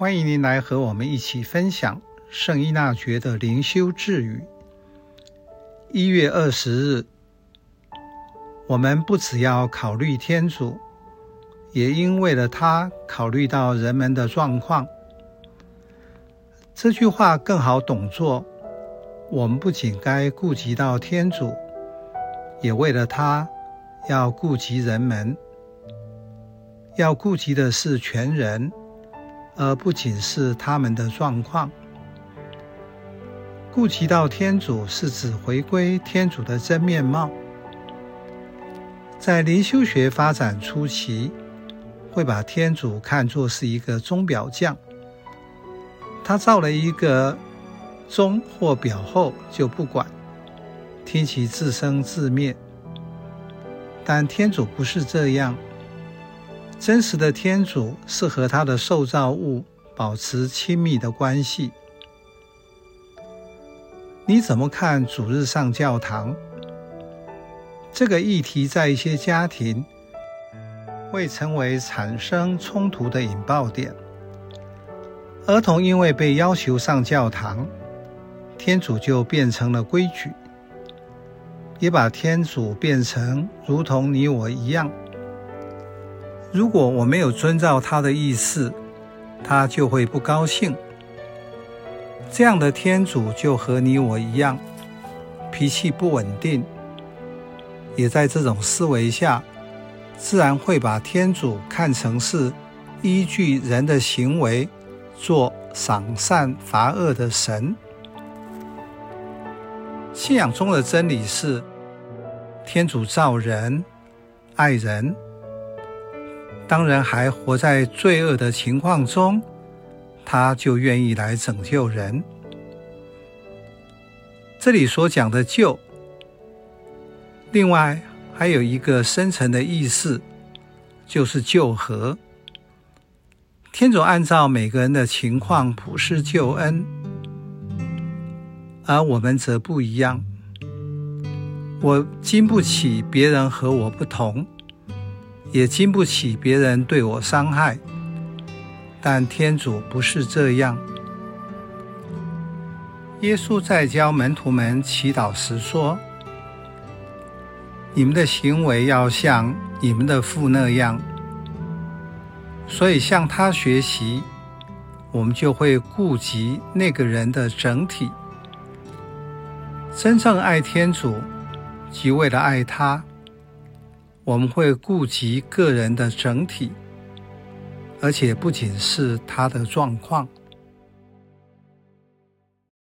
欢迎您来和我们一起分享圣依纳爵的灵修智语。一月二十日，我们不只要考虑天主，也应为了他考虑到人们的状况。这句话更好懂作。我们不仅该顾及到天主，也为了他要顾及人们，要顾及的是全人。而不仅是他们的状况，顾及到天主是指回归天主的真面貌。在灵修学发展初期，会把天主看作是一个钟表匠，他造了一个钟或表后就不管，听其自生自灭。但天主不是这样。真实的天主是和他的受造物保持亲密的关系。你怎么看主日上教堂？这个议题在一些家庭会成为产生冲突的引爆点。儿童因为被要求上教堂，天主就变成了规矩，也把天主变成如同你我一样。如果我没有遵照他的意思，他就会不高兴。这样的天主就和你我一样，脾气不稳定，也在这种思维下，自然会把天主看成是依据人的行为做赏善罚恶的神。信仰中的真理是，天主造人，爱人。当人还活在罪恶的情况中，他就愿意来拯救人。这里所讲的“救”，另外还有一个深层的意思，就是救和。天主按照每个人的情况普施救恩，而我们则不一样。我经不起别人和我不同。也经不起别人对我伤害，但天主不是这样。耶稣在教门徒们祈祷时说：“你们的行为要像你们的父那样。”所以向他学习，我们就会顾及那个人的整体。真正爱天主，即为了爱他。我们会顾及个人的整体，而且不仅是他的状况。